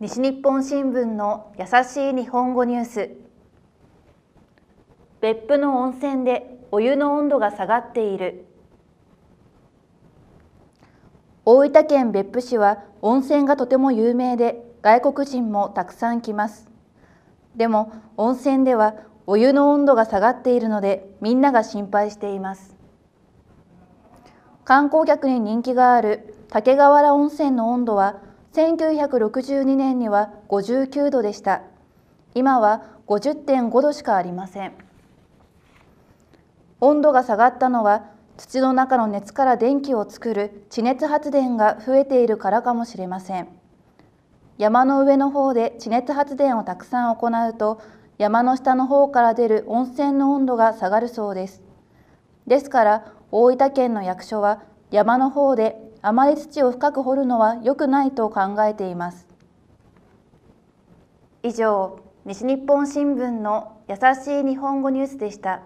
西日本新聞の優しい日本語ニュース。別府の温泉でお湯の温度が下がっている。大分県別府市は温泉がとても有名で外国人もたくさん来ます。でも温泉ではお湯の温度が下がっているのでみんなが心配しています。観光客に人気がある竹川原温泉の温度は1962年には59度でした。今は50.5度しかありません。温度が下がったのは土の中の熱から電気を作る地熱発電が増えているからかもしれません。山の上の方で地熱発電をたくさん行うと山の下の方から出る温泉の温度が下がるそうです。ですから大分県の役所は山の方であまり土を深く掘るのは良くないと考えています。以上西日本新聞の優しい日本語ニュースでした。